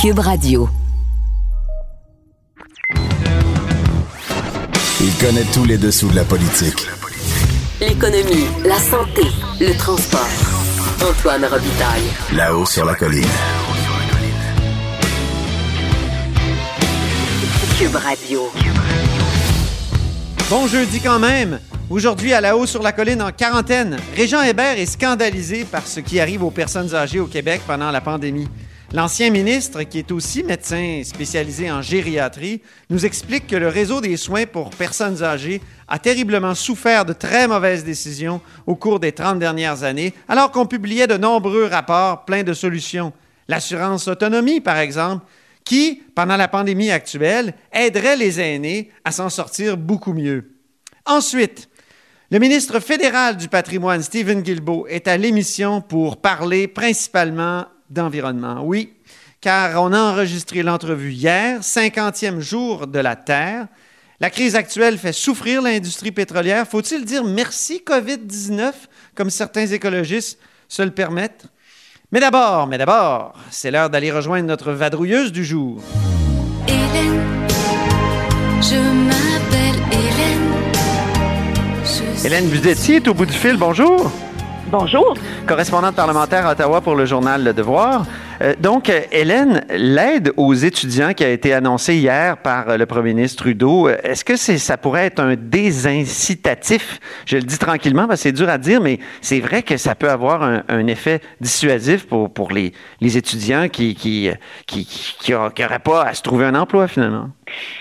Cube Radio. Il connaît tous les dessous de la politique. L'économie, la santé, le transport. Antoine Robitaille. Là-haut sur la colline. Cube Radio. Bon jeudi quand même. Aujourd'hui, à la haut sur la colline en quarantaine, Régent Hébert est scandalisé par ce qui arrive aux personnes âgées au Québec pendant la pandémie. L'ancien ministre, qui est aussi médecin spécialisé en gériatrie, nous explique que le réseau des soins pour personnes âgées a terriblement souffert de très mauvaises décisions au cours des 30 dernières années, alors qu'on publiait de nombreux rapports pleins de solutions. L'assurance autonomie, par exemple, qui, pendant la pandémie actuelle, aiderait les aînés à s'en sortir beaucoup mieux. Ensuite, le ministre fédéral du patrimoine, Stephen Guilbeault, est à l'émission pour parler principalement d'environnement. Oui, car on a enregistré l'entrevue hier, 50e jour de la Terre. La crise actuelle fait souffrir l'industrie pétrolière. Faut-il dire merci COVID-19, comme certains écologistes se le permettent? Mais d'abord, mais d'abord, c'est l'heure d'aller rejoindre notre vadrouilleuse du jour. Hélène, je m'appelle Hélène. Je Hélène Buzetti est au bout du fil. Bonjour. Bonjour. correspondante parlementaire à Ottawa pour le journal Le Devoir. Euh, donc, euh, Hélène, l'aide aux étudiants qui a été annoncée hier par euh, le premier ministre Trudeau, est-ce que ça pourrait être un désincitatif? Je le dis tranquillement parce que c'est dur à dire, mais c'est vrai que ça peut avoir un, effet dissuasif pour, les, étudiants qui n'auraient pas à se trouver un emploi finalement.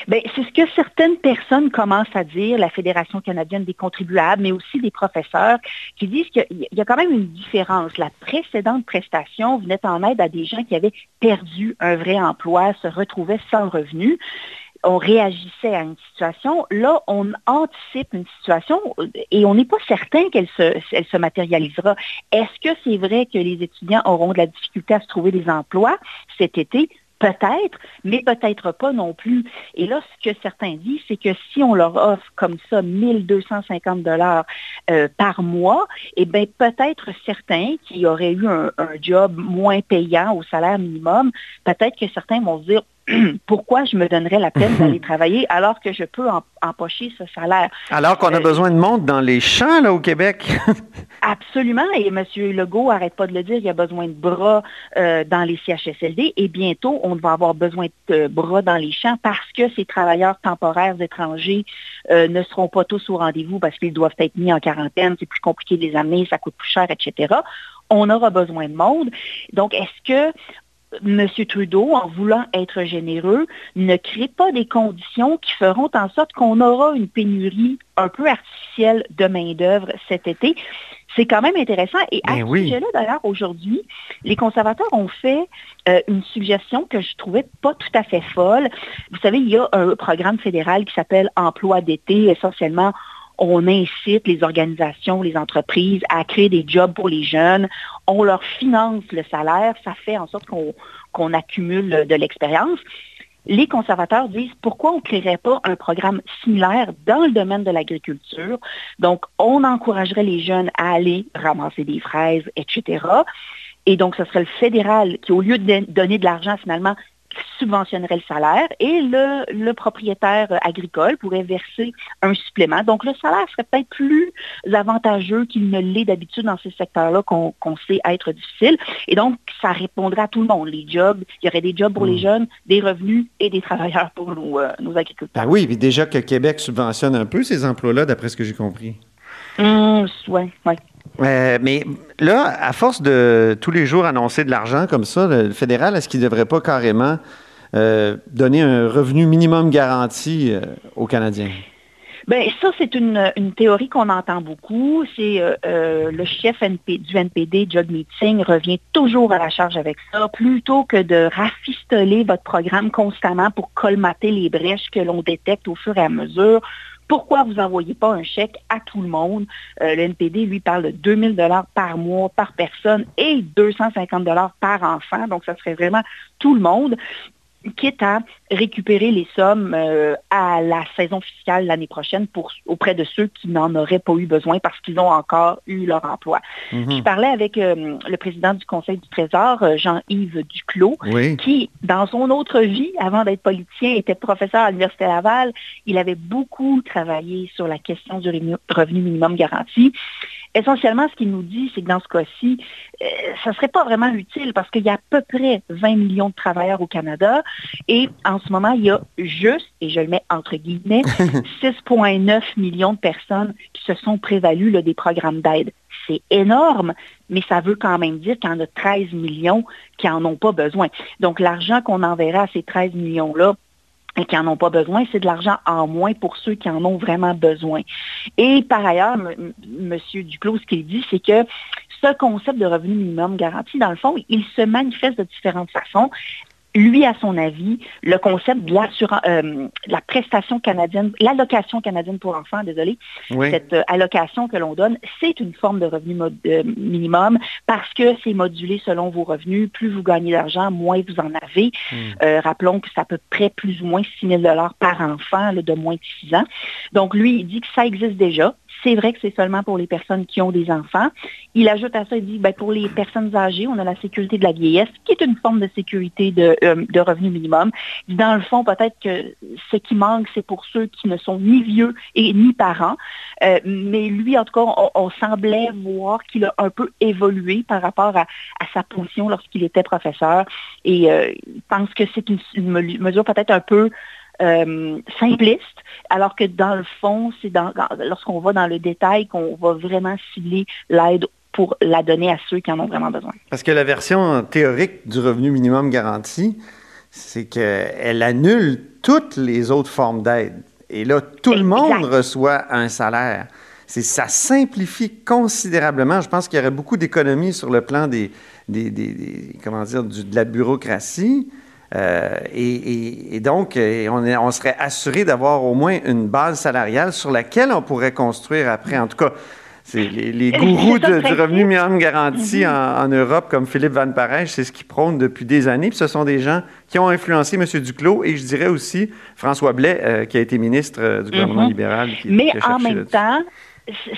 Ben, c'est ce que certaines personnes commencent à dire, la Fédération canadienne des contribuables, mais aussi des professeurs, qui disent qu'il y a quand même une différence. La précédente prestation venait en aide à des gens qui avaient perdu un vrai emploi, se retrouvaient sans revenu on réagissait à une situation. Là, on anticipe une situation et on n'est pas certain qu'elle se, se matérialisera. Est-ce que c'est vrai que les étudiants auront de la difficulté à se trouver des emplois cet été? Peut-être, mais peut-être pas non plus. Et là, ce que certains disent, c'est que si on leur offre comme ça 1250 dollars euh, par mois, eh bien, peut-être certains qui auraient eu un, un job moins payant au salaire minimum, peut-être que certains vont se dire, pourquoi je me donnerais la peine d'aller travailler alors que je peux em- empocher ce salaire? Alors qu'on a Euh, besoin de monde dans les champs là, au Québec. Absolument, et M. Legault arrête pas de le dire, il y a besoin de bras euh, dans les CHSLD et bientôt, on va avoir besoin de bras dans les champs parce que ces travailleurs temporaires étrangers euh, ne seront pas tous au rendez-vous parce qu'ils doivent être mis en quarantaine, c'est plus compliqué de les amener, ça coûte plus cher, etc. On aura besoin de monde. Donc, est-ce que M. Trudeau, en voulant être généreux, ne crée pas des conditions qui feront en sorte qu'on aura une pénurie un peu artificielle de main-d'œuvre cet été. C'est quand même intéressant. Et à Ben ce oui. sujet-là, d'ailleurs, aujourd'hui, les conservateurs ont fait euh, une suggestion que je trouvais pas tout à fait folle. Vous savez, il y a un programme fédéral qui s'appelle Emploi d'été. Essentiellement, on incite les organisations, les entreprises à créer des jobs pour les jeunes. On leur finance le salaire. Ça fait en sorte qu'on accumule de l'expérience. Les conservateurs disent pourquoi on ne créerait pas un programme similaire dans le domaine de l'agriculture? Donc, on encouragerait les jeunes à aller ramasser des fraises, etc. Et donc, ce serait le fédéral qui, au lieu de donner de l'argent, finalement, subventionnerait le salaire et le, le propriétaire agricole pourrait verser un supplément. Donc, le salaire serait peut-être plus avantageux qu'il ne l'est d'habitude dans ces secteurs-là qu'on sait être difficiles. Et donc, ça répondrait à tout le monde. Les jobs, il y aurait des jobs pour les jeunes, des revenus et des travailleurs pour nos, euh, nos agriculteurs. Ben oui, puis déjà que Québec subventionne un peu ces emplois-là, d'après ce que j'ai compris. Hum, ouais, ouais. Euh, mais là, à force de tous les jours annoncer de l'argent comme ça, le fédéral, est-ce qu'il ne devrait pas carrément euh, donner un revenu minimum garanti euh, aux Canadiens? Ben ça, c'est une, théorie qu'on entend beaucoup. C'est le chef NP, du NPD, Judd Meeting, revient toujours à la charge avec ça. Plutôt que de rafistoler votre programme constamment pour colmater les brèches que l'on détecte au fur et à mesure, pourquoi vous n'envoyez pas un chèque à tout le monde? Euh, le NPD, lui, parle de 2000 dollars par mois, par personne et 250 dollars par enfant. Donc, ça serait vraiment tout le monde quitte à récupérer les sommes euh, à la saison fiscale l'année prochaine pour, auprès de ceux qui n'en auraient pas eu besoin parce qu'ils ont encore eu leur emploi. Mhm. Je parlais avec euh, le président du Conseil du Trésor, euh, Jean-Yves Duclos, Oui. qui, dans son autre vie, avant d'être politicien, était professeur à l'Université Laval. Il avait beaucoup travaillé sur la question du revenu minimum garanti. Essentiellement, ce qu'il nous dit, c'est que dans ce cas-ci, euh, ça ne serait pas vraiment utile parce qu'il y a à peu près 20 millions de travailleurs au Canada et en ce moment, il y a juste, et je le mets entre guillemets, 6,9 millions de personnes qui se sont prévalues là, des programmes d'aide. C'est énorme, mais ça veut quand même dire qu'il y en a 13 millions qui n'en ont pas besoin. Donc, l'argent qu'on enverra à ces 13 millions-là, qui n'en ont pas besoin, c'est de l'argent en moins pour ceux qui en ont vraiment besoin. Et par ailleurs, M. M. Duclos, ce qu'il dit, c'est que ce concept de revenu minimum garanti, dans le fond, il se manifeste de différentes façons. Lui, à son avis, le concept de euh, la prestation canadienne, l'allocation canadienne pour enfants, désolé, Oui. cette euh, allocation que l'on donne, c'est une forme de revenu mod- euh, minimum parce que c'est modulé selon vos revenus. Plus vous gagnez d'argent, moins vous en avez. Euh, rappelons que c'est à peu près plus ou moins 6 000 par enfant là, de moins de 6 ans. Donc, lui, il dit que ça existe déjà. C'est vrai que c'est seulement pour les personnes qui ont des enfants. Il ajoute à ça, il dit, ben, pour les personnes âgées, on a la sécurité de la vieillesse, qui est une forme de sécurité de, euh, revenu minimum. Dans le fond, peut-être que ce qui manque, c'est pour ceux qui ne sont ni vieux et ni parents. Euh, mais lui, en tout cas, on, semblait voir qu'il a un peu évolué par rapport à, sa position lorsqu'il était professeur. Et euh, il pense que c'est une, une me- mesure peut-être un peu euh, simpliste, alors que dans le fond, c'est lorsqu'on va dans le détail qu'on va vraiment cibler l'aide pour la donner à ceux qui en ont vraiment besoin. Parce que la version théorique du revenu minimum garanti, c'est qu'elle annule toutes les autres formes d'aide. Et là, tout le monde reçoit un salaire. Ça simplifie considérablement. Je pense qu'il y aurait beaucoup d'économies sur le plan des, des- des- des- comment dire, du- de la bureaucratie. Euh, et, et- et donc, euh, on, est- on serait assuré d'avoir au moins une base salariale sur laquelle on pourrait construire après. En tout cas, c'est les, gourous de- du revenu minimum garanti en, en Europe, comme Philippe Van Parijs, c'est ce qu'ils prônent depuis des années. Puis ce sont des gens qui ont influencé M. Duclos et je dirais aussi François Blais, euh, qui a été ministre du gouvernement Mhm. libéral. qui- Mais qui a en même temps,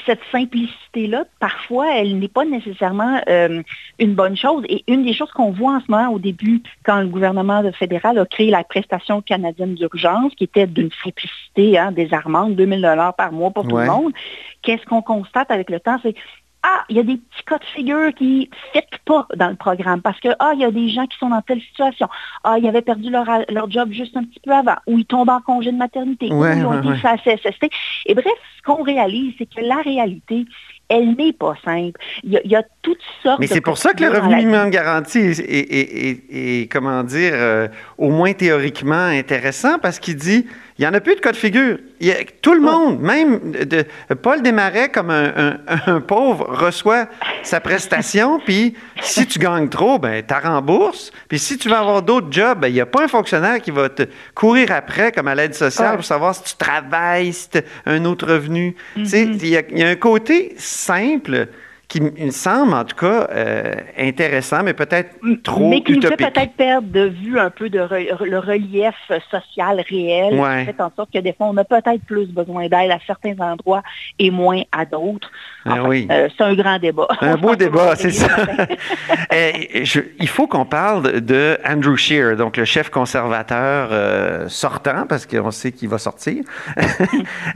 cette simplicité-là, parfois, elle n'est pas nécessairement euh, une bonne chose. Et une des choses qu'on voit en ce moment au début, quand le gouvernement fédéral a créé la prestation canadienne d'urgence, qui était d'une simplicité hein, désarmante, 2000 dollars par mois pour tout le monde, qu'est-ce qu'on constate avec le temps? C'est ah, il y a des petits cas de figure qui ne fit pas dans le programme parce que, ah, il y a des gens qui sont dans telle situation. Ah, ils avaient perdu leur, leur job juste un petit peu avant, ou ils tombent en congé de maternité, ou Ouais, ils ont ouais, été ouais. à CSST. Et bref, ce qu'on réalise, c'est que la réalité, elle n'est pas simple. Il y a, il y a toutes sortes Mais de c'est pour ça que le revenu minimum garanti est, est- est- est- est, comment dire, euh, au moins théoriquement intéressant parce qu'il dit, il n'y en a plus de cas de figure. Il y a- tout le monde, même de, Paul Desmarais, comme un, un- un pauvre, reçoit sa prestation, puis si tu gagnes trop, ben, tu rembourses. Puis si tu veux avoir d'autres jobs, ben, il n'y a pas un fonctionnaire qui va te courir après, comme à l'aide sociale, Ouais. pour savoir si tu travailles, si tu as un autre revenu. Mm-hmm. il y, a- il y a un côté simple qui me semble, en tout cas, euh, intéressant, mais peut-être trop mais qui nous fait utopique. peut-être perdre de vue un peu de re- le relief social réel, Ouais. qui fait en sorte que des fois, on a peut-être plus besoin d'aide à certains endroits et moins à d'autres. Ah Enfin, oui. euh, c'est un grand débat. Un On beau débat, c'est ce ça. Eh, je- il faut qu'on parle de Andrew Scheer, donc le chef conservateur euh, sortant, parce qu'on sait qu'il va sortir.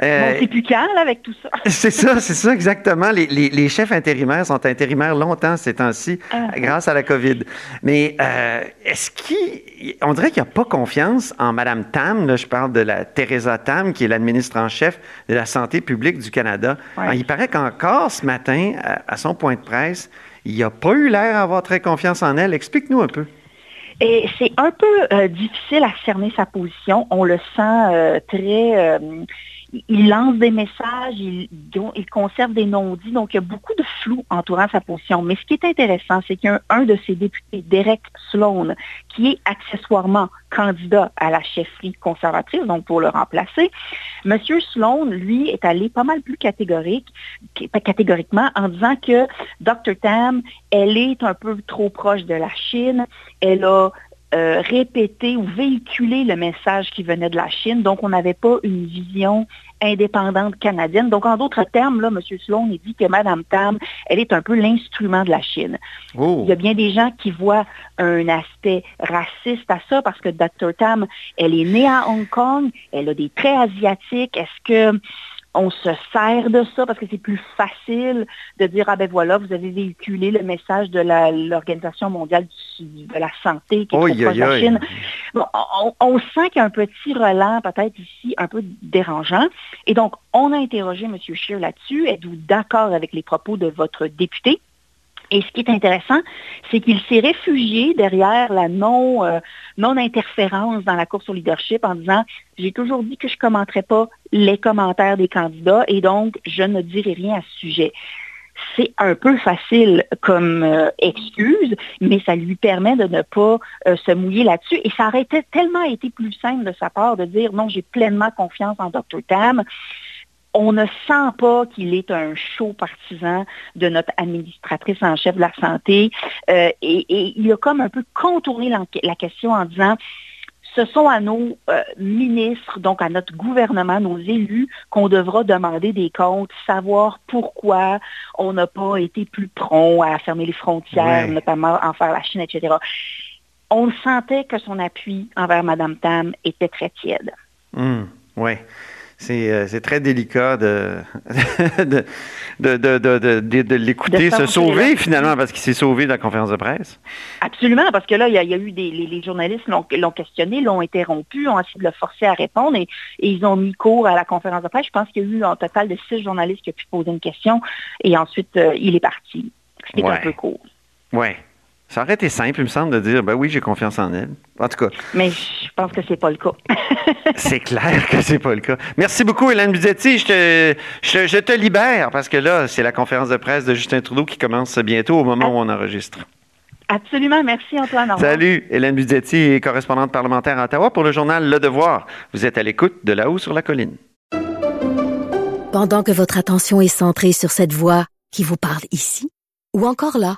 Euh, Bon, c'est plus quand, là, avec tout ça? c'est ça, c'est ça exactement. Les, les- les chefs intérimaires sont intérimaires longtemps ces temps-ci, Ah. grâce à la COVID. Mais euh, est-ce qu'il, on dirait qu'il n'y a pas confiance en Mme Tam. Là, je parle de la Teresa Tam, qui est l'administre en chef de la santé publique du Canada. Ouais. Alors, il paraît qu'encore ce matin, à, à son point de presse, il n'a pas eu l'air d'avoir très confiance en elle. Explique-nous un peu. Et c'est un peu euh, difficile à cerner sa position. On le sent euh, très... il lance des messages, il, conserve des non-dits, donc il y a beaucoup de flou entourant sa position. Mais ce qui est intéressant, c'est qu'il y a un, de ses députés, Derek Sloan, qui est accessoirement candidat à la chefferie conservatrice, donc pour le remplacer. Monsieur Sloan, lui, est allé pas mal plus catégorique, catégoriquement en disant que Dr. Tam, elle est un peu trop proche de la Chine, elle a euh, répéter ou véhiculer le message qui venait de la Chine. Donc, on n'avait pas une vision indépendante canadienne. Donc, en d'autres termes, là, M. Sloan il dit que Mme Tam, elle est un peu l'instrument de la Chine. Oh. Il y a bien des gens qui voient un aspect raciste à ça parce que Dr. Tam, elle est née à Hong Kong, elle a des traits asiatiques. Est-ce que on se sert de ça parce que c'est plus facile de dire, ah ben voilà, vous avez véhiculé le message de l'Organisation mondiale de la santé qui est la Chine. on, sent qu'il y a un petit relent peut-être ici un peu dérangeant. Et donc, on a interrogé M. Scheer là-dessus. Êtes-vous d'accord avec les propos de votre député? Et ce qui est intéressant, c'est qu'il s'est réfugié derrière la non, euh, non-interférence dans la course au leadership en disant, j'ai toujours dit que je ne commenterais pas les commentaires des candidats et donc je ne dirai rien à ce sujet. C'est un peu facile comme euh, excuse, mais ça lui permet de ne pas euh, se mouiller là-dessus. Et ça aurait tellement été plus simple de sa part de dire non, j'ai pleinement confiance en Dr. Tam on ne sent pas qu'il est un chaud partisan de notre administratrice en chef de la santé. Euh, et, il a comme un peu contourné la, question en disant, ce sont à nos euh, ministres, donc à notre gouvernement, nos élus, qu'on devra demander des comptes, savoir pourquoi on n'a pas été plus prompt à fermer les frontières, notamment en faire la Chine, etc. On sentait que son appui envers Mme Tam était très tiède. Mmh, oui. Euh, c'est très délicat de, de, l'écouter se sauver finalement parce qu'il s'est sauvé de la conférence de presse. Absolument, parce que là, il y a, eu des les, journalistes l'ont questionné, l'ont interrompu, ont essayé de le forcer à répondre et, ils ont mis cours à la conférence de presse. Je pense qu'il y a eu un total de six journalistes qui ont pu poser une question et ensuite euh, il est parti. C'était un peu court. Oui. Ça aurait été simple, il me semble, de dire ben oui, j'ai confiance en elle. En tout cas. Mais je pense que c'est pas le cas. c'est clair que c'est pas le cas. Merci beaucoup, Hélène Buzetti. Je te, je, te libère parce que là, c'est la conférence de presse de Justin Trudeau qui commence bientôt au moment où on enregistre. Absolument. Merci, Antoine. Salut. Hélène Buzetti, correspondante parlementaire à Ottawa pour le journal Le Devoir. Vous êtes à l'écoute de là-haut sur la colline. Pendant que votre attention est centrée sur cette voix qui vous parle ici ou encore là,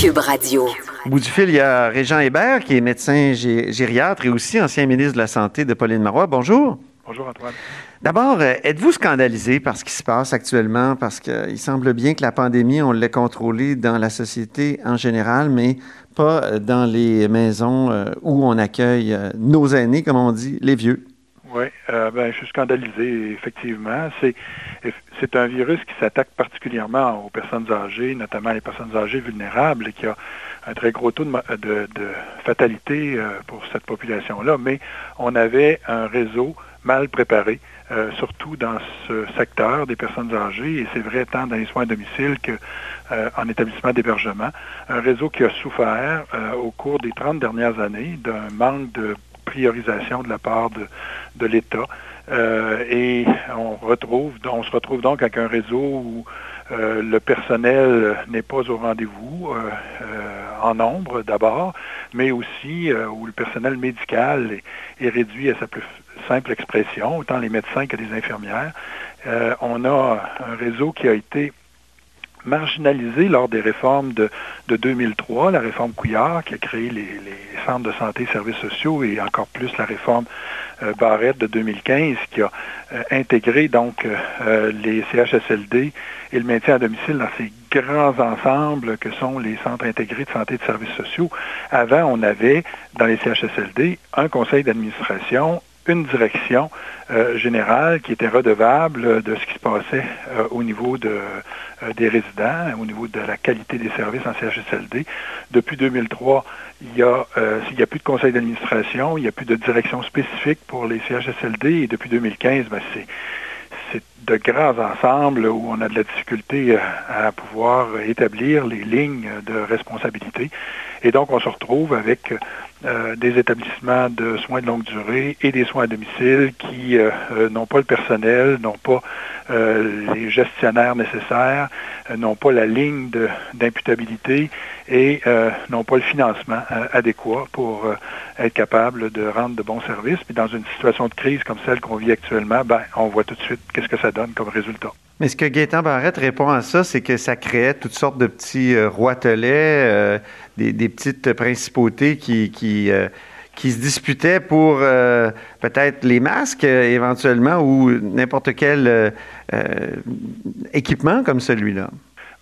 Cube Radio. Au bout du fil, il y a Régent Hébert, qui est médecin gériatre et aussi ancien ministre de la Santé de Pauline Marois. Bonjour. Bonjour, Antoine. D'abord, euh, êtes-vous scandalisé par ce qui se passe actuellement? Parce qu'il semble bien que la pandémie, on l'a contrôlée dans la société en général, mais pas euh, dans les maisons euh, où on accueille nos aînés, comme on dit, les vieux. Oui, ben, je suis scandalisé, effectivement. C'est un virus qui s'attaque particulièrement aux personnes âgées, notamment les personnes âgées vulnérables, et qui a un très gros taux de, fatalité euh, pour cette population-là. Mais on avait un réseau mal préparé, euh, surtout dans ce secteur des personnes âgées, et c'est vrai tant dans les soins à domicile qu'en euh, établissement d'hébergement. Un réseau qui a souffert au cours des 30 dernières années d'un manque de priorisation de la part de l'État. Euh, et on se retrouve donc avec un réseau où euh, le personnel n'est pas au rendez-vous euh, en nombre d'abord, mais aussi où le personnel médical est, réduit à sa plus simple expression, autant les médecins que les infirmières. on a un réseau qui a été marginalisé lors des réformes de, 2003, la réforme Couillard qui a créé les, centres de santé et services sociaux et encore plus la réforme Barrette de 2015 qui a intégré donc les CHSLD et le maintien à domicile dans ces grands ensembles que sont les centres intégrés de santé et de services sociaux. Avant, on avait dans les CHSLD un conseil d'administration, une direction euh, générale qui était redevable de ce qui se passait euh, au niveau de, euh, des résidents, au niveau de la qualité des services en CHSLD. Depuis 2003, il y a, a plus de conseil d'administration, il n'y a plus de direction spécifique pour les CHSLD et depuis 2015, ben, c'est c'est de grands ensembles où on a de la difficulté à pouvoir établir les lignes de responsabilité. Et donc, on se retrouve avec euh, des établissements de soins de longue durée et des soins à domicile qui euh, euh, n'ont pas le personnel, n'ont pas les gestionnaires nécessaires, n'ont pas la ligne d'imputabilité et n'ont pas le financement adéquat pour être capable de rendre de bons services. Puis dans une situation de crise comme celle qu'on vit actuellement, ben, on voit tout de suite qu'est-ce que ça donne comme résultat. Mais ce que Gaétan Barrette répond à ça, c'est que ça créait toutes sortes de petits euh, roitelets, des, petites principautés qui, qui, qui se disputaient pour euh, peut-être les masques euh, éventuellement ou n'importe quel euh, équipement comme celui-là?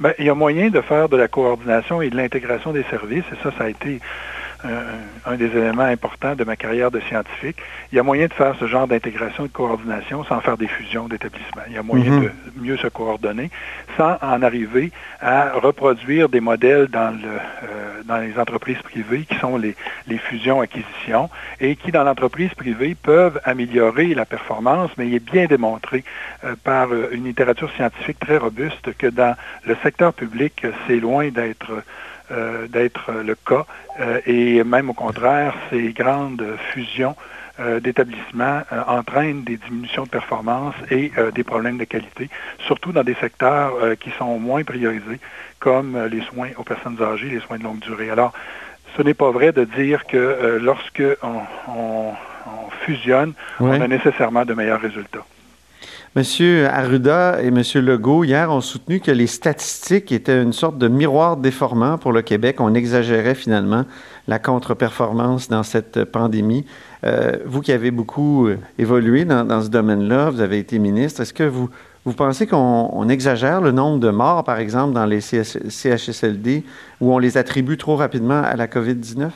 Bien, il y a moyen de faire de la coordination et de l'intégration des services, et ça, ça a été un des éléments importants de ma carrière de scientifique. Il y a moyen de faire ce genre d'intégration et de coordination sans faire des fusions d'établissements. Il y a moyen mhm. de mieux se coordonner sans en arriver à reproduire des modèles dans, le, euh, dans les entreprises privées qui sont les, les fusions-acquisitions et qui, dans l'entreprise privée, peuvent améliorer la performance, mais il est bien démontré euh, par euh, une littérature scientifique très robuste que dans le secteur public, c'est loin d'être euh, d'être le cas. Euh, et même au contraire, ces grandes fusions euh, d'établissements entraînent des diminutions de performance et des problèmes de qualité, surtout dans des secteurs qui sont moins priorisés, comme les soins aux personnes âgées, les soins de longue durée. Alors, ce n'est pas vrai de dire que lorsque on, fusionne, on a nécessairement de meilleurs résultats. Monsieur Arruda et Monsieur Legault, hier, ont soutenu que les statistiques étaient une sorte de miroir déformant pour le Québec. On exagérait finalement la contre-performance dans cette pandémie. Euh, vous qui avez beaucoup euh, évolué dans, ce domaine-là, vous avez été ministre, est-ce que vous, vous pensez qu'on exagère le nombre de morts, par exemple, dans les CHSLD, où on les attribue trop rapidement à la COVID-19?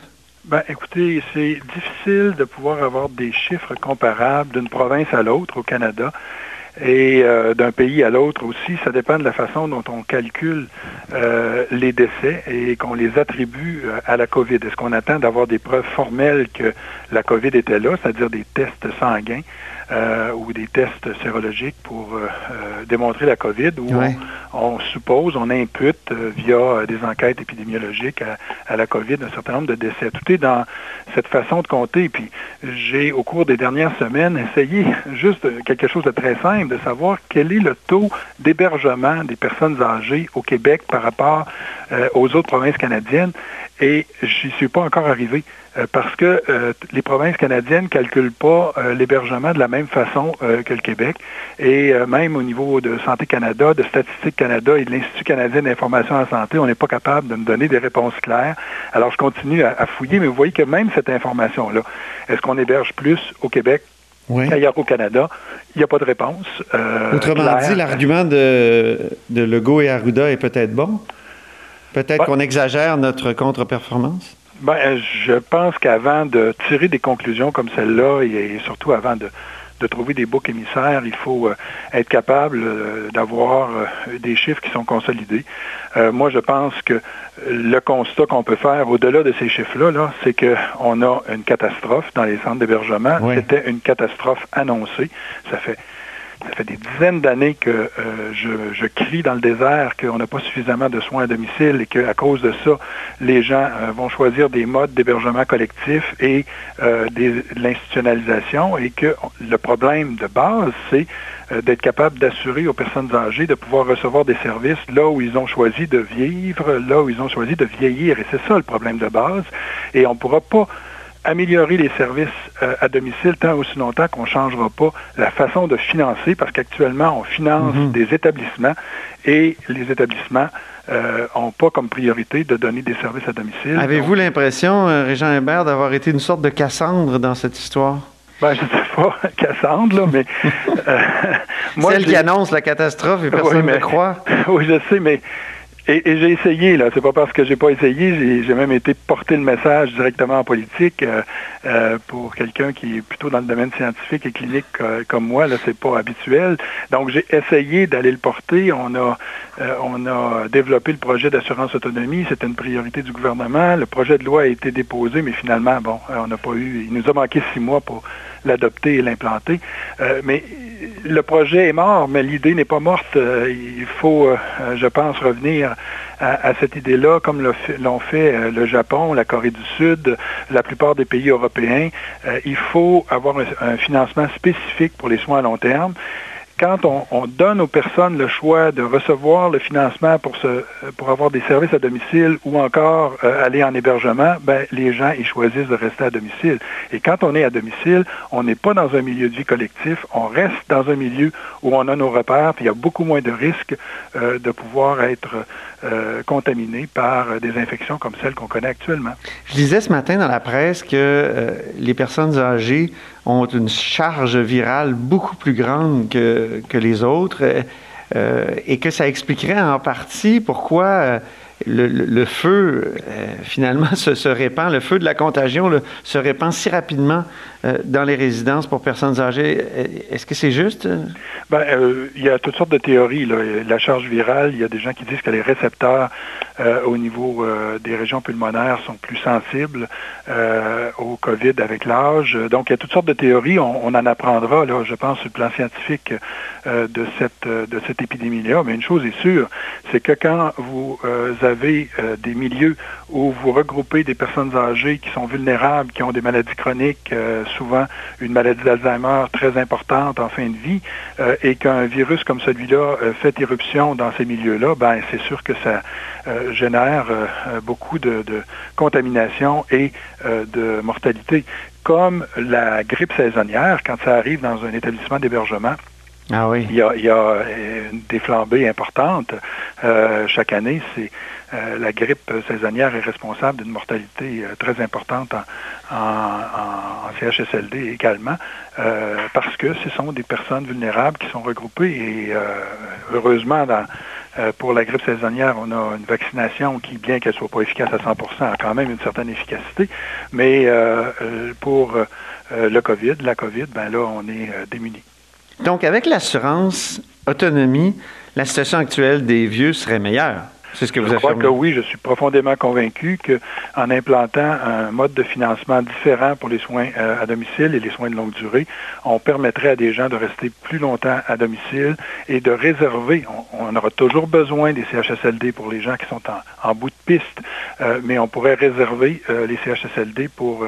Ben, écoutez, c'est difficile de pouvoir avoir des chiffres comparables d'une province à l'autre au Canada et euh, d'un pays à l'autre aussi. Ça dépend de la façon dont on calcule euh, les décès et qu'on les attribue euh, à la COVID. Est-ce qu'on attend d'avoir des preuves formelles que la COVID était là, c'est-à-dire des tests sanguins? Euh, ou des tests sérologiques pour euh, euh, démontrer la COVID, où on, suppose, on impute via des enquêtes épidémiologiques à, la COVID un certain nombre de décès. Tout est dans cette façon de compter. Puis j'ai, au cours des dernières semaines, essayé juste quelque chose de très simple, de savoir quel est le taux d'hébergement des personnes âgées au Québec par rapport aux autres provinces canadiennes. Et j'y suis pas encore arrivé. Euh, parce que euh, les provinces canadiennes ne calculent pas euh, l'hébergement de la même façon que le Québec. Et même au niveau de Santé Canada, de Statistique Canada et de l'Institut canadien d'information en santé, on n'est pas capable de me donner des réponses claires. Alors, je continue à, fouiller, mais vous voyez que même cette information-là, est-ce qu'on héberge plus au Québec qu'ailleurs au Canada? Il n'y a pas de réponse. Autrement dit, l'argument de, de Legault et Arruda est peut-être bon? Peut-être qu'on exagère notre contre-performance? Ben, je pense qu'avant de tirer des conclusions comme celle-là, et, surtout avant de, trouver des boucs émissaires, il faut euh, être capable euh, d'avoir euh, des chiffres qui sont consolidés. moi, je pense que le constat qu'on peut faire au-delà de ces chiffres-là, -là, c'est qu'on a une catastrophe dans les centres d'hébergement. C'était une catastrophe annoncée. Ça fait ça fait des dizaines d'années que euh, je, crie dans le désert qu'on n'a pas suffisamment de soins à domicile et qu'à cause de ça, les gens euh, vont choisir des modes d'hébergement collectif et euh, de l'institutionnalisation et que le problème de base, c'est d'être capable d'assurer aux personnes âgées de pouvoir recevoir des services là où ils ont choisi de vivre, là où ils ont choisi de vieillir. Et c'est ça le problème de base. Et on ne pourra pas améliorer les services euh, à domicile tant aussi longtemps qu'on ne changera pas la façon de financer, parce qu'actuellement, on finance mhm. des établissements et les établissements n'ont euh, pas comme priorité de donner des services à domicile. Avez-vous l'impression, euh, Régent Hébert, d'avoir été une sorte de Cassandre dans cette histoire? Ben, je ne sais pas, Cassandre, là, mais... Euh, moi, Celle qui annonce la catastrophe et personne ne croit. Oui, je sais, mais et, j'ai essayé, là. C'est pas parce que j'ai pas essayé, j'ai même été porter le message directement en politique euh, euh, pour quelqu'un qui est plutôt dans le domaine scientifique et clinique euh, comme moi. Là, c'est pas habituel. Donc j'ai essayé d'aller le porter. On a on a développé le projet d'assurance autonomie. C'était une priorité du gouvernement. Le projet de loi a été déposé, mais finalement, bon, on n'a pas eu. Il nous a manqué six mois pour l'adopter et l'implanter. mais le projet est mort, mais l'idée n'est pas morte. Euh, il faut, euh, je pense, revenir à, cette idée-là, comme l'ont fait, euh, le Japon, la Corée du Sud, la plupart des pays européens. il faut avoir un, financement spécifique pour les soins à long terme quand on, donne aux personnes le choix de recevoir le financement pour, se, pour avoir des services à domicile ou encore euh, aller en hébergement, ben, les gens ils choisissent de rester à domicile. Et quand on est à domicile, on n'est pas dans un milieu de vie collectif, on reste dans un milieu où on a nos repères, puis il y a beaucoup moins de risques euh, de pouvoir être euh, contaminé par des infections comme celles qu'on connaît actuellement. Je disais ce matin dans la presse que les personnes âgées ont une charge virale beaucoup plus grande que, que les autres euh, et que ça expliquerait en partie pourquoi euh, le, feu, euh, finalement, se, répand, le feu de la contagion se répand si rapidement dans les résidences pour personnes âgées. Est-ce que c'est juste? Ben, euh, il y a toutes sortes de théories. La charge virale, il y a des gens qui disent que les récepteurs au niveau des régions pulmonaires sont plus sensibles au COVID avec l'âge. Donc, il y a toutes sortes de théories. On, en apprendra, là, je pense, sur le plan scientifique de cette, de cette épidémie-là. Mais une chose est sûre, c'est que quand vous avez euh, des milieux où vous regroupez des personnes âgées qui sont vulnérables, qui ont des maladies chroniques, euh, souvent une maladie d'Alzheimer très importante en fin de vie, euh, et qu'un virus comme celui-là fait éruption dans ces milieux-là, ben c'est sûr que ça génère beaucoup de, de, contamination et de mortalité. Comme la grippe saisonnière, quand ça arrive dans un établissement d'hébergement, ah oui. il, y a, il y a des flambées importantes chaque année. C'est euh, la grippe saisonnière est responsable d'une mortalité euh, très importante en, CHSLD également, euh, parce que ce sont des personnes vulnérables qui sont regroupées et heureusement, pour la grippe saisonnière, on a une vaccination qui, bien qu'elle soit pas efficace à 100% a quand même une certaine efficacité, mais pour le COVID, la COVID, ben là, on est démunis. Donc, avec l'assurance autonomie, la situation actuelle des vieux serait meilleure ce que vous je crois que oui, je suis profondément convaincu qu'en implantant un mode de financement différent pour les soins euh, à domicile et les soins de longue durée, on permettrait à des gens de rester plus longtemps à domicile et de réserver. On, aura toujours besoin des CHSLD pour les gens qui sont en, bout de piste, euh, mais on pourrait réserver euh, les CHSLD pour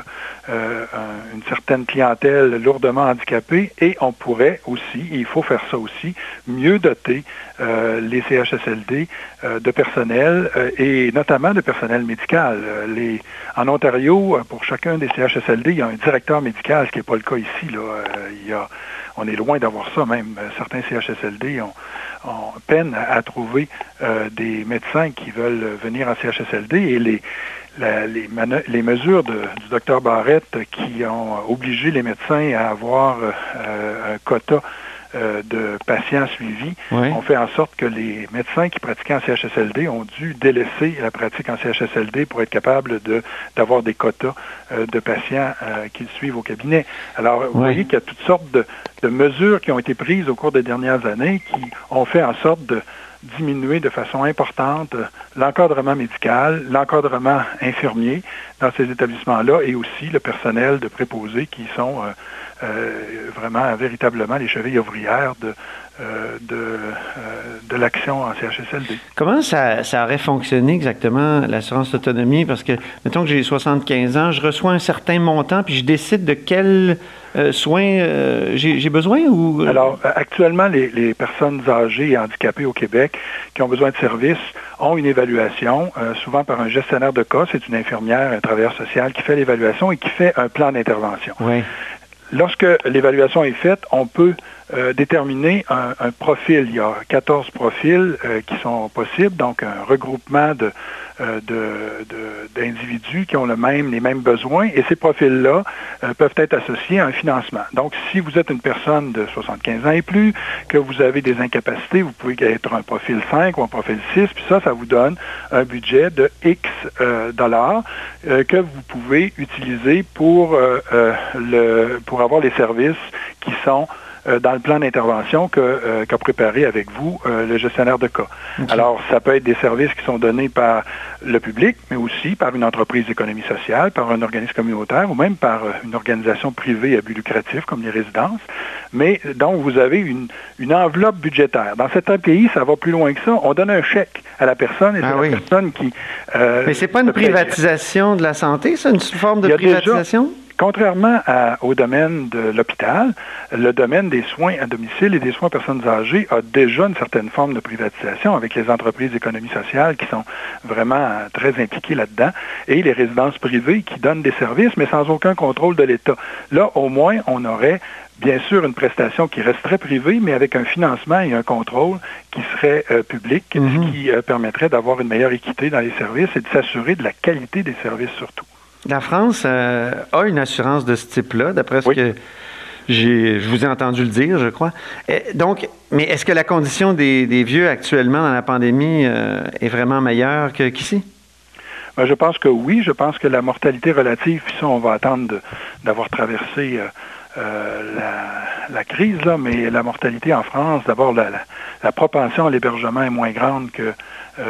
une certaine clientèle lourdement handicapée et on pourrait aussi, il faut faire ça aussi, mieux doter les CHSLD de personnes euh, et notamment de personnel médical. Euh, en Ontario, euh, pour chacun des CHSLD, il y a un directeur médical, ce qui n'est pas le cas ici. Là. on est loin d'avoir ça même. Certains CHSLD ont, peine à, trouver des médecins qui veulent venir en CHSLD et les, mesures du docteur Barrette qui ont obligé les médecins à avoir un quota euh, de patients suivis. Ont fait en sorte que les médecins qui pratiquaient en CHSLD ont dû délaisser la pratique en CHSLD pour être capables de d'avoir des quotas euh, de patients euh, qu'ils suivent au cabinet. Alors, vous voyez qu'il y a toutes sortes de, de mesures qui ont été prises au cours des dernières années qui ont fait en sorte de diminuer de façon importante l'encadrement médical, l'encadrement infirmier dans ces établissements-là et aussi le personnel de préposés qui sont euh, vraiment véritablement les chevilles ouvrières de, euh, de, euh, de l'action en CHSLD. Comment ça, ça aurait fonctionné exactement, l'assurance autonomie? Parce que, mettons que j'ai 75 ans, je reçois un certain montant, puis je décide de quels soins j'ai besoin ou... Alors, actuellement, les, les, personnes âgées et handicapées au Québec qui ont besoin de services ont une évaluation, souvent par un gestionnaire de cas, c'est une infirmière, un travailleur social qui fait l'évaluation et qui fait un plan d'intervention. Oui. Lorsque l'évaluation est faite, on peut euh, déterminer un, un, profil. Il y a 14 profils euh, qui sont possibles, donc un regroupement de, euh, d'individus qui ont le même, les mêmes besoins et ces profils-là euh, peuvent être associés à un financement. Donc, si vous êtes une personne de 75 ans et plus, que vous avez des incapacités, vous pouvez être un profil 5 ou un profil 6, puis ça, ça vous donne un budget de X euh, dollars que vous pouvez utiliser pour, le, pour avoir les services qui sont euh, dans le plan d'intervention euh, qu'a préparé avec vous euh, le gestionnaire de cas. Alors, ça peut être des services qui sont donnés par le public, mais aussi par une entreprise d'économie sociale, par un organisme communautaire ou même par une organisation privée à but lucratif comme les résidences. Mais donc, vous avez une, une enveloppe budgétaire. Dans certains pays, ça va plus loin que ça. On donne un chèque à la personne et c'est ah la personne qui... Euh, mais c'est pas une privatisation de la santé, c'est une forme de privatisation? Contrairement au domaine de l'hôpital, le domaine des soins à domicile et des soins aux personnes âgées a déjà une certaine forme de privatisation avec les entreprises d'économie sociale qui sont vraiment très impliquées là-dedans et les résidences privées qui donnent des services mais sans aucun contrôle de l'État. Là, au moins, on aurait bien sûr une prestation qui resterait privée, mais avec un financement et un contrôle qui serait euh, public, ce mhm. qui euh, permettrait d'avoir une meilleure équité dans les services et de s'assurer de la qualité des services surtout. La France euh, a une assurance de ce type-là, d'après ce que je vous ai entendu le dire, je crois. donc, mais est-ce que la condition des, vieux actuellement dans la pandémie euh, est vraiment meilleure qu'ici? Ben, je pense que oui. Je pense que la mortalité relative, puis ça, on va attendre d'avoir traversé euh, la, crise, là, mais la mortalité en France, d'abord, la, la, propension à l'hébergement est moins grande que,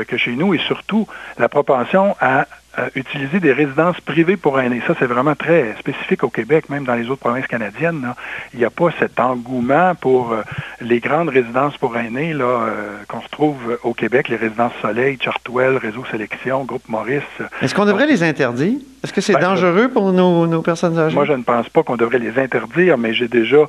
que chez nous et surtout la propension à utiliser des résidences privées pour aînés. Ça, c'est vraiment très spécifique au Québec, même dans les autres provinces canadiennes. Il n'y a pas cet engouement pour euh, les grandes résidences pour aînés là, euh, qu'on se trouve au Québec, les résidences Soleil, Chartwell, Réseau Sélection, Groupe Maurice. Est-ce qu'on devrait les interdire? Est-ce que c'est ben, dangereux pour nos, personnes âgées? Moi, je ne pense pas qu'on devrait les interdire, mais j'ai déjà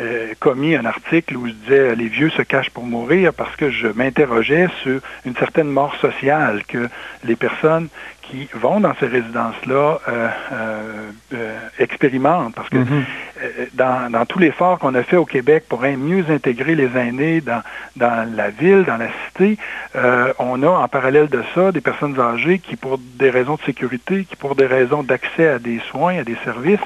euh, commis un article où je disais les vieux se cachent pour mourir parce que je m'interrogeais sur une certaine mort sociale que les personnes qui vont dans ces résidences-là euh, euh, euh expérimentent. Parce que mhm. dans, dans, tout l'effort qu'on a fait au Québec pour mieux intégrer les aînés dans, dans la ville, dans la cité, on a en parallèle de ça des personnes âgées qui, pour des raisons de sécurité, qui pour des raisons d'accès à des soins, à des services,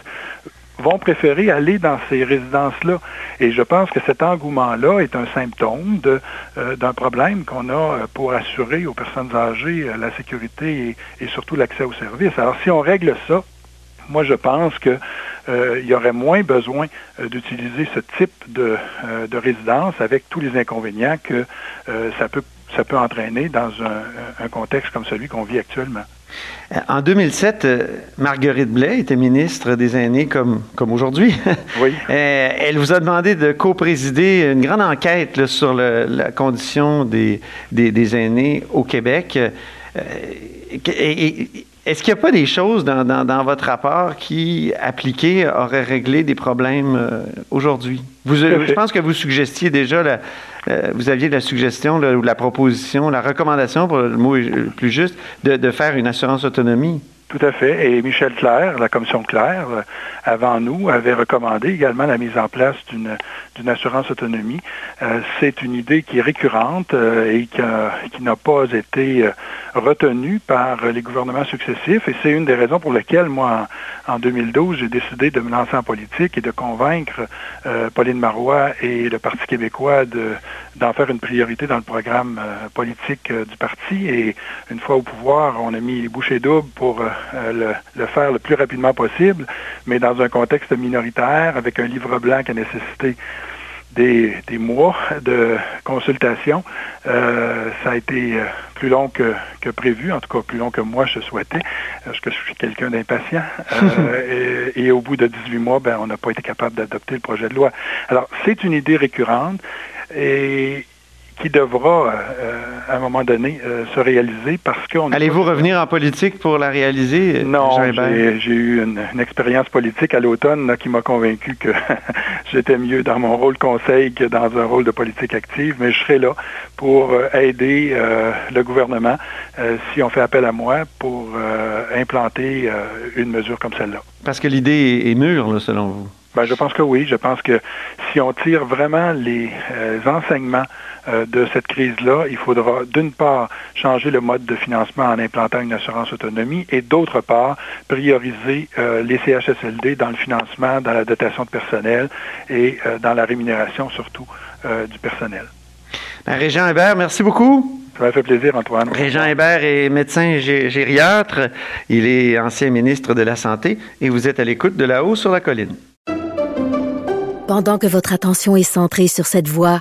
vont préférer aller dans ces résidences-là. Et je pense que cet engouement-là est un symptôme euh, d'un problème qu'on a euh, pour assurer aux personnes âgées euh, la sécurité et, surtout l'accès aux services. Alors, si on règle ça, moi, je pense euh, y aurait moins besoin d'utiliser ce type de, de, résidence avec tous les inconvénients que ça peut entraîner dans un contexte comme celui qu'on vit actuellement. Euh, en 2007, euh, Marguerite Blais était ministre des Aînés comme, comme aujourd'hui. Oui. Euh, elle vous a demandé de co-présider une grande enquête sur la condition des, des, aînés au Québec. est-ce qu'il n'y a pas des choses dans, dans, votre rapport qui, appliquées, auraient réglé des problèmes aujourd'hui? je pense que vous suggestiez déjà la, euh, vous aviez la suggestion ou la proposition, la recommandation, pour le mot plus juste, de, faire une assurance autonomie. Tout à fait. Et Michel Claire, la commission Claire, avant nous, avait recommandé également la mise en place d'une assurance autonomie. Euh, c'est une idée qui est récurrente et qui, n'a pas été retenue par les gouvernements successifs. Et c'est une des raisons pour lesquelles, moi, en, 2012, j'ai décidé de me lancer en politique et de convaincre Pauline Marois et le Parti québécois de d'en faire une priorité dans le programme politique du parti. Et une fois au pouvoir, on a mis les bouchées doubles pour euh, le, faire le plus rapidement possible, mais dans un contexte minoritaire, avec un livre blanc qui a nécessité des, mois de consultation. Euh, ça a été euh, plus long que, prévu, en tout cas plus long que moi je souhaitais, parce que je suis quelqu'un d'impatient. et, et, au bout de 18 mois, ben, on n'a pas été capable d'adopter le projet de loi. Alors, c'est une idée récurrente. Et qui devra, euh, à un moment donné, euh, se réaliser parce qu'on... Allez-vous revenir en politique pour la réaliser? Non, j'ai eu une, expérience politique à l'automne qui m'a convaincu que j'étais mieux dans mon rôle conseil que dans un rôle de politique active, mais je serai là pour euh, aider le gouvernement si on fait appel à moi pour implanter une mesure comme celle-là. Parce que l'idée est mûre, selon vous. Ben, je pense que oui. Je pense que si on tire vraiment les euh, enseignements euh, de cette crise-là, il faudra d'une part changer le mode de financement en implantant une assurance autonomie et d'autre part prioriser euh, les CHSLD dans le financement, dans la dotation de personnel et dans la rémunération surtout du personnel. Ben, Régent Hébert, merci beaucoup. Ça m'a fait plaisir, Antoine. Régent Hébert est médecin gériatre. Il est ancien ministre de la Santé et vous êtes à l'écoute de là-haut sur la colline. Pendant que votre attention est centrée sur cette voix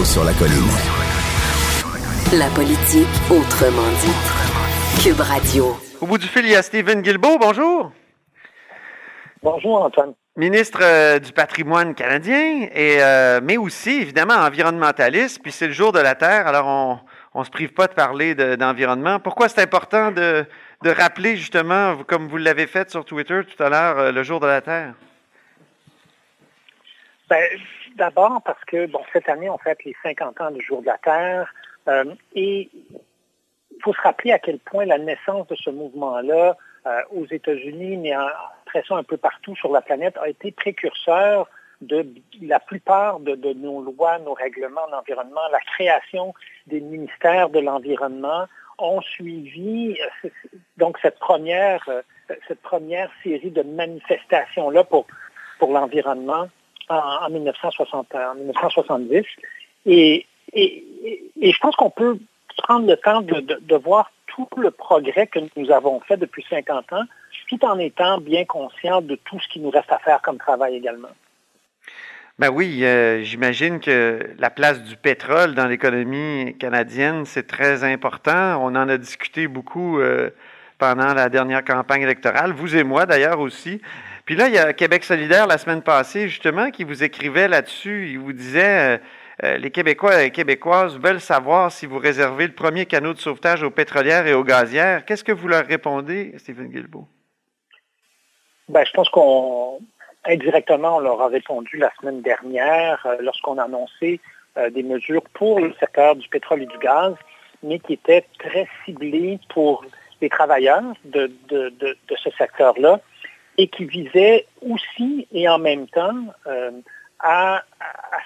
Là-haut sur la colline. La politique autrement dit. Cube Radio. Au bout du fil, il y a Stephen Guilbeault. Bonjour. Bonjour, Antoine. Ministre euh, du patrimoine canadien, et, euh, mais aussi, évidemment, environnementaliste. Puis c'est le jour de la Terre, alors on ne se prive pas de parler d'environnement. Pourquoi c'est important de, de, rappeler, justement, comme vous l'avez fait sur Twitter tout à l'heure, euh, le jour de la Terre? Ben, D'abord parce que, bon, cette année, on fête les 50 ans du jour de la Terre. et il faut se rappeler à quel point la naissance de ce mouvement-là aux États-Unis, mais en, un peu partout sur la planète, a été précurseur de la plupart de, nos lois, nos règlements d'environnement, la création des ministères de l'environnement ont suivi euh, donc cette première, euh, cette première série de manifestations-là pour, pour l'environnement en, 1960, en 1970. Et, je pense qu'on peut prendre le temps de voir tout le progrès que nous avons fait depuis 50 ans tout en étant bien conscient de tout ce qui nous reste à faire comme travail également. Ben oui, euh, j'imagine que la place du pétrole dans l'économie canadienne, c'est très important. On en a discuté beaucoup euh, pendant la dernière campagne électorale, vous et moi d'ailleurs aussi. Puis là, il y a Québec solidaire la semaine passée, justement, qui vous écrivait là-dessus. Il vous disait, euh, les Québécois et les Québécoises veulent savoir si vous réservez le premier canot de sauvetage aux pétrolières et aux gazières. Qu'est-ce que vous leur répondez, Stephen Guilbeault? Ben, je pense qu'on indirectement, on leur a répondu la semaine dernière euh, lorsqu'on a annoncé euh, des mesures pour le secteur du pétrole et du gaz, mais qui étaient très ciblées pour les travailleurs de, ce secteur-là et qui visaient aussi et en même temps euh, à,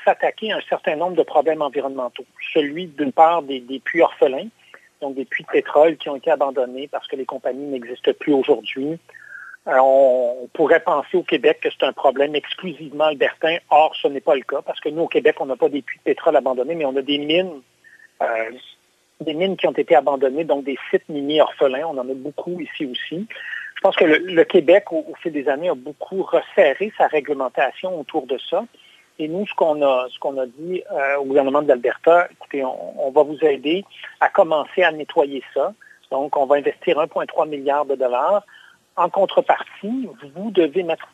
s'attaquer à un certain nombre de problèmes environnementaux. Celui d'une part des, des puits orphelins, donc des puits de pétrole qui ont été abandonnés parce que les compagnies n'existent plus aujourd'hui, euh, on pourrait penser au Québec que c'est un problème exclusivement albertain. Or, ce n'est pas le cas parce que nous, au Québec, on n'a pas des puits de pétrole abandonnés, mais on a des mines, euh, des mines qui ont été abandonnées, donc des sites miniers orphelins. On en a beaucoup ici aussi. Je pense que le, Québec, au, fil des années, a beaucoup resserré sa réglementation autour de ça. Et nous, ce qu'on a, dit euh, au gouvernement de l'Alberta, écoutez, on, on, va vous aider à commencer à nettoyer ça. Donc, on va investir 1,3 milliard de dollars en contrepartie, vous devez mettre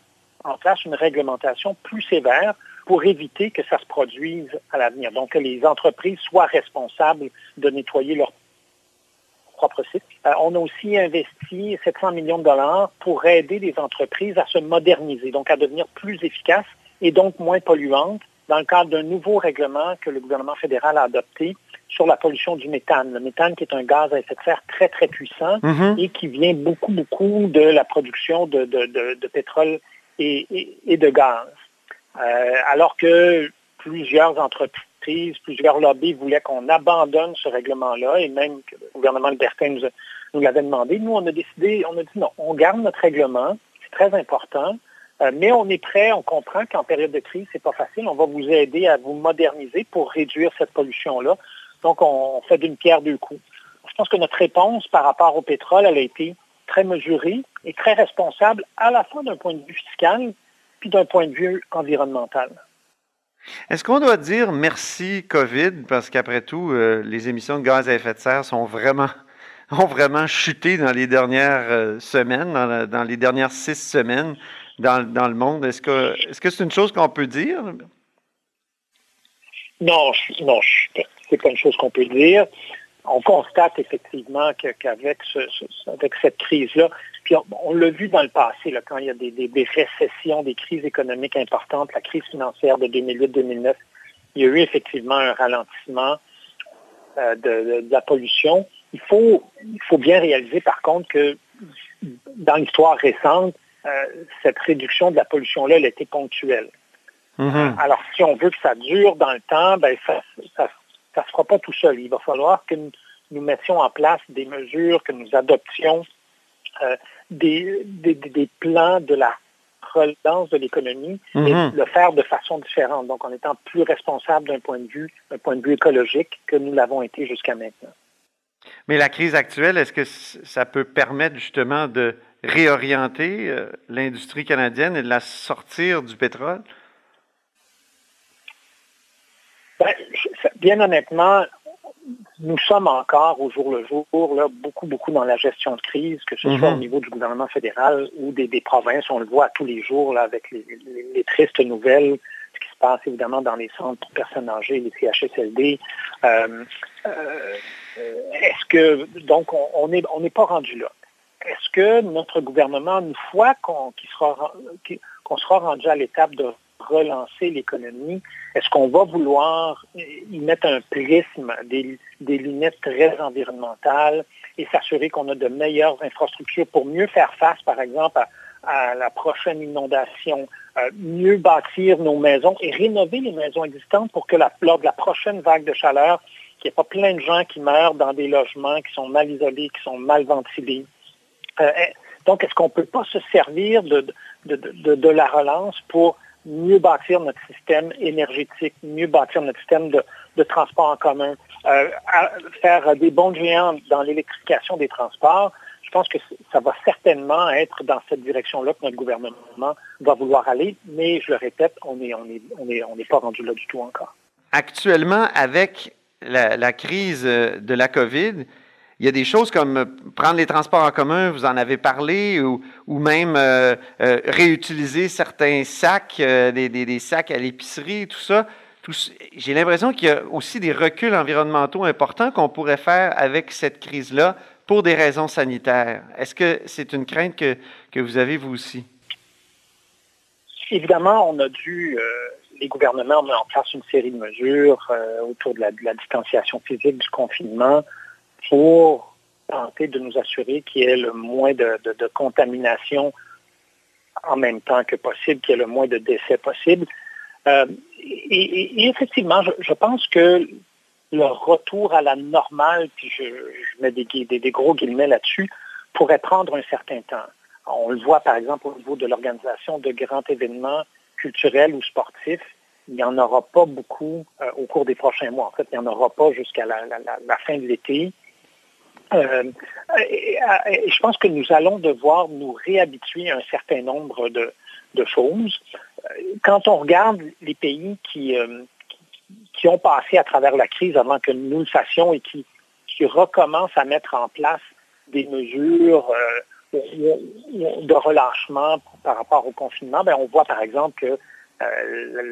en place une réglementation plus sévère pour éviter que ça se produise à l'avenir. Donc, que les entreprises soient responsables de nettoyer leur propre site. Euh, on a aussi investi 700 millions de dollars pour aider les entreprises à se moderniser, donc à devenir plus efficaces et donc moins polluantes dans le cadre d'un nouveau règlement que le gouvernement fédéral a adopté sur la pollution du méthane. Le méthane qui est un gaz à effet de serre très, très puissant mhm. et qui vient beaucoup, beaucoup de la production de, pétrole et, de gaz. Euh, alors que plusieurs entreprises, plusieurs lobbies voulaient qu'on abandonne ce règlement-là et même que le gouvernement libertin nous, nous l'avait demandé. Nous, on a décidé, on a dit non, on garde notre règlement, c'est très important, euh, mais on est prêt, on comprend qu'en période de crise, c'est pas facile. On va vous aider à vous moderniser pour réduire cette pollution-là. Donc, on fait d'une pierre deux coups. Je pense que notre réponse par rapport au pétrole, elle a été très mesurée et très responsable, à la fois d'un point de vue fiscal, puis d'un point de vue environnemental. Est-ce qu'on doit dire merci COVID parce qu'après tout, euh, les émissions de gaz à effet de serre sont vraiment, ont vraiment chuté dans les dernières euh, semaines, dans, dans, les dernières six semaines. dans, dans le monde? Est-ce que c'est une chose qu'on peut dire? Non, non, c'est pas une chose qu'on peut dire. On constate effectivement qu'avec avec cette crise-là, puis on, l'a vu dans le passé, là, quand il y a des, des, récessions, des crises économiques importantes, la crise financière de 2008-2009, il y a eu effectivement un ralentissement euh, de, la pollution. Il faut, il faut bien réaliser par contre que dans l'histoire récente, euh, cette réduction de la pollution-là, elle était ponctuelle. Mm-hmm. Alors, si on veut que ça dure dans le temps, ben, ça ne se fera pas tout seul. Il va falloir que nous, mettions en place des mesures, que nous adoptions euh, des, des, plans de la relance de l'économie et mm-hmm. le faire de façon différente. Donc, en étant plus responsable d'un point de vue, d'un point de vue écologique que nous l'avons été jusqu'à maintenant. Mais la crise actuelle, est-ce que ça peut permettre justement de réorienter euh, l'industrie canadienne et de la sortir du pétrole? Ben, bien honnêtement, nous sommes encore au jour le jour là, beaucoup, beaucoup dans la gestion de crise, que ce soit au mhm. niveau du gouvernement fédéral ou des, provinces. On le voit tous les jours là, avec les, tristes nouvelles, ce qui se passe évidemment dans les centres pour personnes âgées, les CHSLD. Euh, euh, est-ce que, donc, on n'est on pas rendu là? Est-ce que notre gouvernement, une fois qu'on sera, qu'on sera rendu à l'étape de relancer l'économie, est-ce qu'on va vouloir y mettre un prisme, des, lunettes très environnementales et s'assurer qu'on a de meilleures infrastructures pour mieux faire face, par exemple, à, la prochaine inondation, euh, mieux bâtir nos maisons et rénover les maisons existantes pour que la, lors de la prochaine vague de chaleur, qu'il n'y ait pas plein de gens qui meurent dans des logements qui sont mal isolés, qui sont mal ventilés. Euh, eh, donc, est-ce qu'on ne peut pas se servir de, de la relance pour mieux bâtir notre système énergétique, mieux bâtir notre système de, transport en commun, euh, faire des bons géants dans l'électrification des transports. Je pense que ça va certainement être dans cette direction-là que notre gouvernement va vouloir aller, mais je le répète, on n'est pas rendu là du tout encore. Actuellement, avec la, la crise de la COVID, il y a des choses comme euh, prendre les transports en commun, vous en avez parlé, ou, même euh, euh, réutiliser certains sacs, des, sacs à l'épicerie, tout ça. J'ai l'impression qu'il y a aussi des reculs environnementaux importants qu'on pourrait faire avec cette crise-là pour des raisons sanitaires. Est-ce que c'est une crainte que, que, vous avez, vous aussi? Évidemment, on a dû, les gouvernements ont mis en place une série de mesures autour de la, de la distanciation physique, du confinement, pour tenter de nous assurer qu'il y ait le moins de, contamination en même temps que possible, qu'il y ait le moins de décès possible. Euh, et, effectivement, je, pense que le retour à la normale, puis je, mets des, gros guillemets là-dessus, pourrait prendre un certain temps. On le voit par exemple au niveau de l'organisation de grands événements culturels ou sportifs. Il n'y en aura pas beaucoup euh, au cours des prochains mois. En fait, il n'y en aura pas jusqu'à la, fin de l'été. Euh, et, je pense que nous allons devoir nous réhabituer à un certain nombre de, choses. Quand on regarde les pays qui, euh, qui ont passé à travers la crise avant que nous le fassions et qui, qui recommencent à mettre en place des mesures euh, de relâchement par rapport au confinement, ben, on voit par exemple que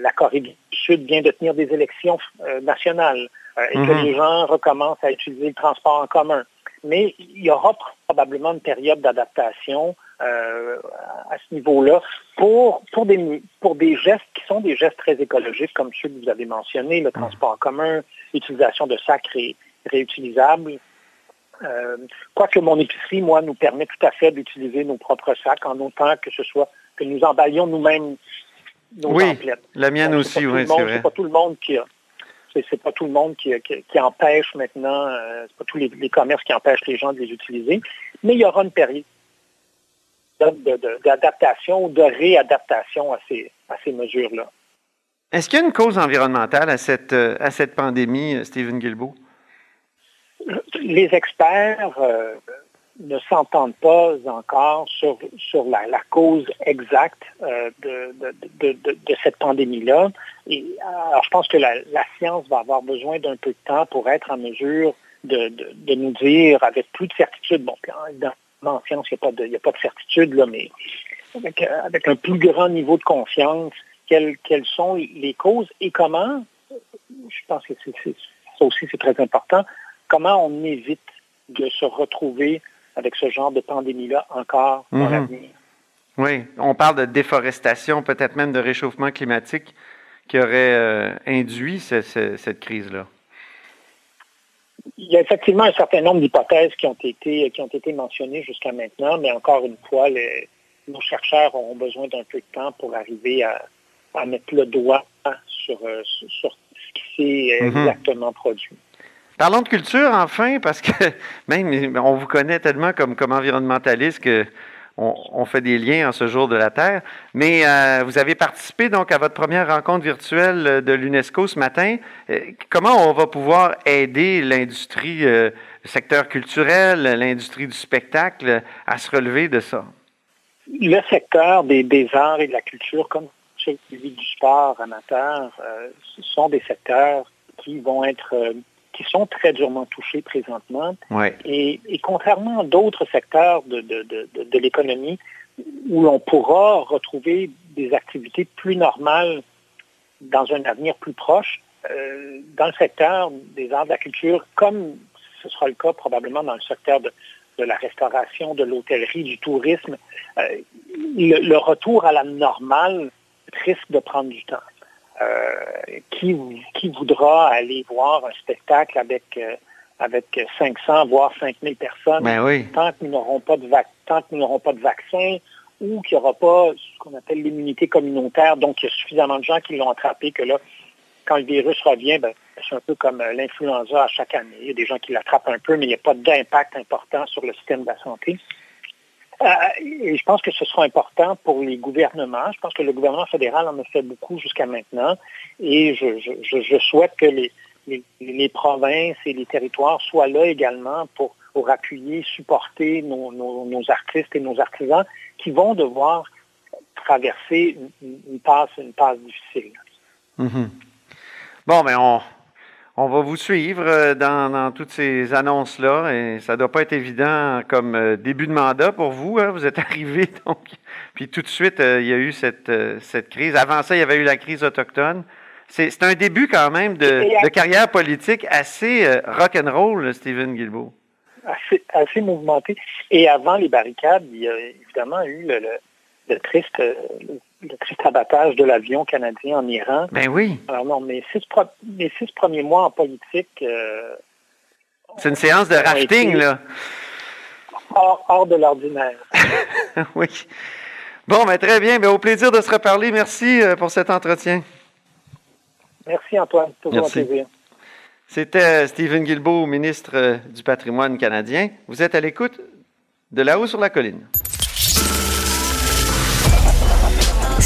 la Corée du Sud vient de tenir des élections nationales et que mm-hmm. les gens recommencent à utiliser le transport en commun mais il y aura probablement une période d'adaptation euh, à ce niveau-là pour, pour, des, pour des gestes qui sont des gestes très écologiques, comme ceux que vous avez mentionnés, le transport en commun, l'utilisation de sacs réutilisables. Euh, quoique mon épicerie, moi, nous permet tout à fait d'utiliser nos propres sacs en autant que ce soit que nous emballions nous-mêmes nos oui, la mienne aussi, oui, c'est vrai. C'est pas tout le monde qui a c'est pas tout le monde qui, empêche maintenant, euh, c'est pas tous les, commerces qui empêchent les gens de les utiliser, mais il y aura une période d'adaptation ou de réadaptation à ces, à ces mesures-là. Est-ce qu'il y a une cause environnementale à cette, euh, à cette pandémie, euh, Stephen Guilbeault? Les experts ne s'entendent pas encore sur, sur la, cause exacte euh, de, de, cette pandémie-là. Et alors, je pense que la, science va avoir besoin d'un peu de temps pour être en mesure de, nous dire avec plus de certitude. Bon, dans en science, il n'y a, pas de, a pas de certitude, là, mais avec, euh, avec un plus grand niveau de confiance quelles, quelles sont les causes et comment, je pense que c'est- ça aussi c'est très important, comment on évite de se retrouver avec ce genre de pandémie-là encore dans Mhm. l'avenir. Oui, on parle de déforestation, peut-être même de réchauffement climatique qui aurait euh, induit ce- ce- cette crise-là. Il y a effectivement un certain nombre d'hypothèses qui ont été, qui ont été mentionnées jusqu'à maintenant, mais encore une fois, les- nos chercheurs auront besoin d'un peu de temps pour arriver à, à mettre le doigt sur, euh, sur- sur ce qui s'est Mhm. exactement produit. Parlons de culture enfin, parce que même on vous connaît tellement comme, comme environnementaliste que on, fait des liens en ce jour de la Terre. Mais euh, vous avez participé donc à votre première rencontre virtuelle de l'UNESCO ce matin. Euh, comment on va pouvoir aider l'industrie, euh, le secteur culturel, l'industrie du spectacle à se relever de ça? Le secteur des, des arts et de la culture, comme celui du sport amateur, euh, ce sont des secteurs qui vont être, euh, qui sont très durement touchés présentement. Et, et contrairement à d'autres secteurs de, de- de- de- de l'économie où l'on pourra retrouver des activités plus normales dans un avenir plus proche, euh, dans le secteur des arts de la culture, comme ce sera le cas probablement dans le secteur de, de la restauration, de l'hôtellerie, du tourisme, euh, le, le retour à la normale risque de prendre du temps. Euh, qui, qui voudra aller voir un spectacle avec, euh, avec 500, voire 5000 personnes, Ben oui. tant que nous n'aurons pas de vac- tant que nous n'aurons pas de vaccin ou qu'il n'y aura pas ce qu'on appelle l'immunité communautaire, donc il y a suffisamment de gens qui l'ont attrapé que là, quand le virus revient, ben, c'est un peu comme euh, l'influenza à chaque année. Il y a des gens qui l'attrapent un peu, mais il n'y a pas d'impact important sur le système de la santé. Euh, et je pense que ce sera important pour les gouvernements. Je pense que le gouvernement fédéral en a fait beaucoup jusqu'à maintenant. Et je, souhaite que les, provinces et les territoires soient là également pour, appuyer, supporter nos, artistes et nos artisans qui vont devoir traverser une, passe, difficile. Mhm. Bon, mais on, on va vous suivre euh, dans, dans toutes ces annonces-là et ça ne doit pas être évident comme euh, début de mandat pour vous. hein. Vous êtes arrivé, donc, puis tout de suite, euh, il y a eu cette, cette crise. Avant ça, il y avait eu la crise autochtone. C'est un début quand même de, carrière politique assez rock'n'roll, Stephen Guilbeault. assez, assez mouvementé. Et avant les barricades, il y a évidemment eu le, le- le triste, le, le triste abattage de l'avion canadien en Iran. Ben oui, Alors non, mes six, pro- mes six premiers mois en politique, euh, c'est une séance de rafting, là. hors, hors de l'ordinaire. oui. Bon, ben très bien. Ben, au plaisir de se reparler. Merci euh, pour cet entretien. Merci Antoine, toujours Merci. un plaisir. C'était Stephen Guilbeault, ministre euh, du patrimoine canadien. Vous êtes à l'écoute de là-haut sur la colline.